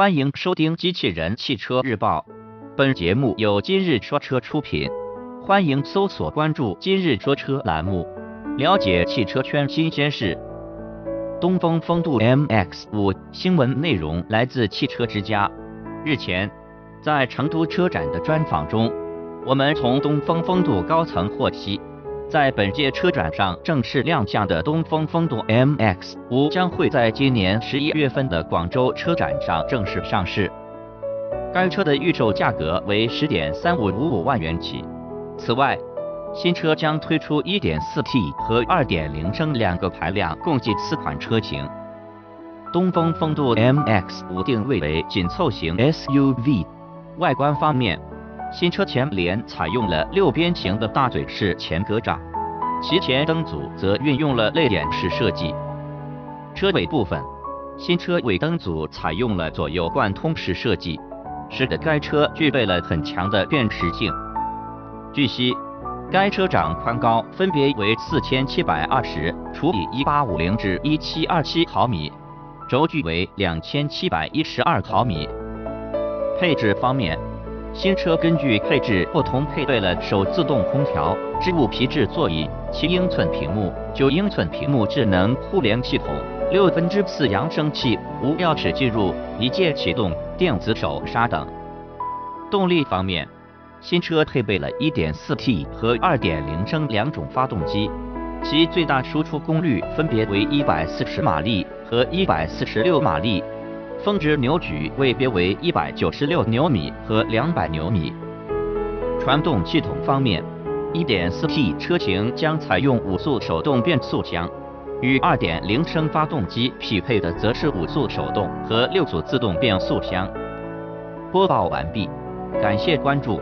欢迎收听《机器人汽车日报》，本节目由今日说车出品。欢迎搜索关注“今日说车”栏目，了解汽车圈新鲜事。东风风度 MX-5 新闻内容来自汽车之家。日前，在成都车展的专访中，我们从东风风度高层获悉。在本届车展上正式亮相的东风风度 MX-5 将会在今年十一月份的广州车展上正式上市。该车的预售价格为十点三五五五万元起。此外，新车将推出 1.4T 和2.0升两个排量，共计四款车型。东风风度 MX-5 定位为紧凑型 SUV。外观方面，新车前脸采用了六边形的大嘴式前格栅，其前灯组则运用了泪点式设计。车尾部分，新车尾灯组采用了左右贯通式设计，使得该车具备了很强的辨识性。据悉，该车长宽高分别为四千七百二十除以一八五零至一七二七毫米，轴距为两千七百一十二毫米。配置方面，新车根据配置不同，配备了手自动空调、织物皮质座椅、七英寸屏幕、九英寸屏幕智能互联系统、六分之四扬声器、无钥匙进入、一键启动、电子手刹等。动力方面，新车配备了 1.4T 和2.0升两种发动机，其最大输出功率分别为140马力和146马力。峰值扭矩分别为一百九十六牛米和两百牛米。传动系统方面一点四 T 车型将采用五速手动变速箱，与二点零升发动机匹配的则是五速手动和六速自动变速箱。播报完毕，感谢关注。